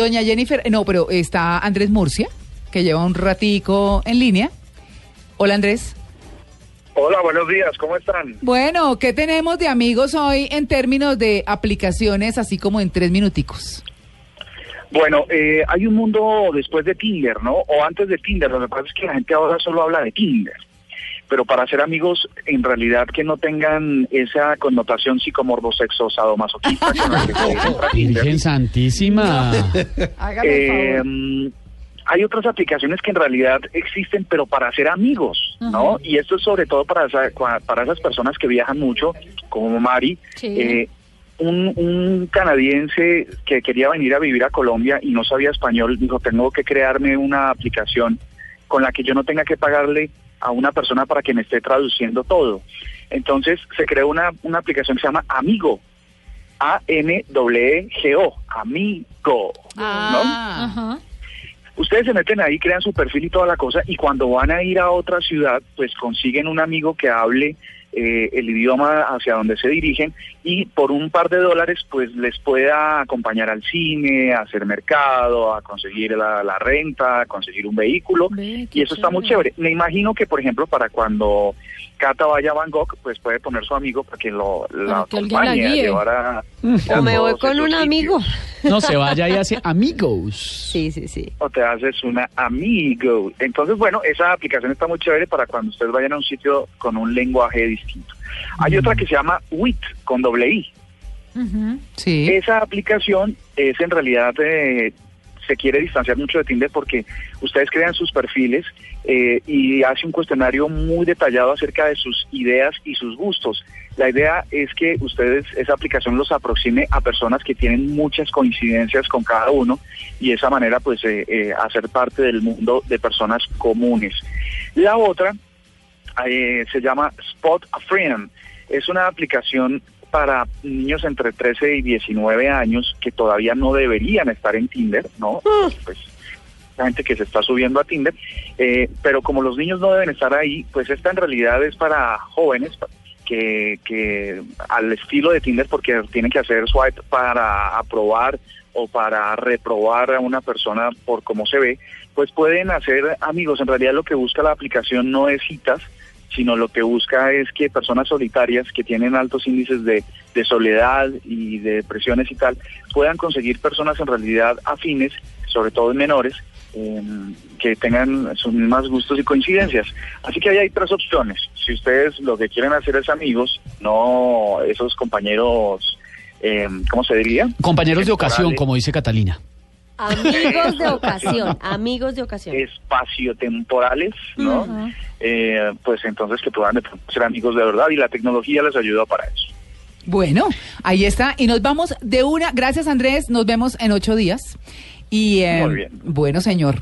Doña Jennifer, no, pero está Andrés Murcia, que lleva un ratico en línea. Hola Andrés. Hola, buenos días, ¿cómo están? Bueno, ¿qué tenemos de amigos hoy en términos de aplicaciones, así como en tres minuticos? Bueno, eh, hay un mundo después de Tinder, ¿no? O antes de Tinder, lo que pasa es que la gente ahora solo habla de Tinder. Pero para ser amigos, en realidad que no tengan esa connotación psicomorbosexo sadomasoquista con la que se. Virgen Santísima. Eh, hay otras aplicaciones que en realidad existen, pero para ser amigos, ¿no? Y esto es sobre todo para, esa- para esas personas que viajan mucho, como Mari. Sí. Eh, un, un canadiense que quería venir a vivir a Colombia y no sabía español, dijo, tengo que crearme una aplicación con la que yo no tenga que pagarle a una persona para que me esté traduciendo todo. Entonces se creó una, una aplicación que se llama Amigo, A-N-W-G-O, Amigo. ¿no? Ah, Ajá. Ustedes se meten ahí, crean su perfil y toda la cosa, y cuando van a ir a otra ciudad, pues consiguen un amigo que hable eh, el idioma hacia donde se dirigen y por un par de dólares, pues les pueda acompañar al cine, a hacer mercado, a conseguir la, la renta, a conseguir un vehículo, Ve, y eso está muy chévere. Me imagino que, por ejemplo, para cuando Cata vaya a Bangkok, pues puede poner su amigo para que lo la Para que alguien la acompañe a llevar a... O me voy con un amigo. No se vaya y hace amigos. Sí, sí, sí. o te haces una amigo. Entonces, bueno, esa aplicación está muy chévere para cuando ustedes vayan a un sitio con un lenguaje distinto. Hay otra que se llama WIT, con doble I. sí. Esa aplicación es en realidad, eh, se quiere distanciar mucho de Tinder porque ustedes crean sus perfiles eh, y hace un cuestionario muy detallado acerca de sus ideas y sus gustos. La idea es que ustedes, esa aplicación los aproxime a personas que tienen muchas coincidencias con cada uno y de esa manera pues eh, eh, hacer parte del mundo de personas comunes. La otra eh, se llama Spot a Friend. Es una aplicación para niños entre 13 y 19 años que todavía no deberían estar en Tinder, ¿no? Pues la gente que se está subiendo a Tinder, eh, pero como los niños no deben estar ahí, pues esta en realidad es para jóvenes que, que al estilo de Tinder porque tienen que hacer swipe para aprobar o para reprobar a una persona por cómo se ve, pues pueden hacer amigos. En realidad lo que busca la aplicación no es citas, sino lo que busca es que personas solitarias que tienen altos índices de, de soledad y de depresiones y tal, puedan conseguir personas en realidad afines, sobre todo en menores, eh, que tengan sus mismos gustos y coincidencias. Así que ahí hay tres opciones. Si ustedes lo que quieren hacer es amigos, no esos compañeros, eh, ¿cómo se diría? Compañeros de ocasión, como dice Catalina. Amigos de ocasión. Amigos de ocasión. espaciotemporales, ¿no? Eh, pues entonces que puedan pronto ser amigos de verdad y la tecnología les ayuda para eso. Bueno, ahí está. Y nos vamos de una. Gracias Andrés, nos vemos en ocho días. Y eh, Muy bien. bueno, señor.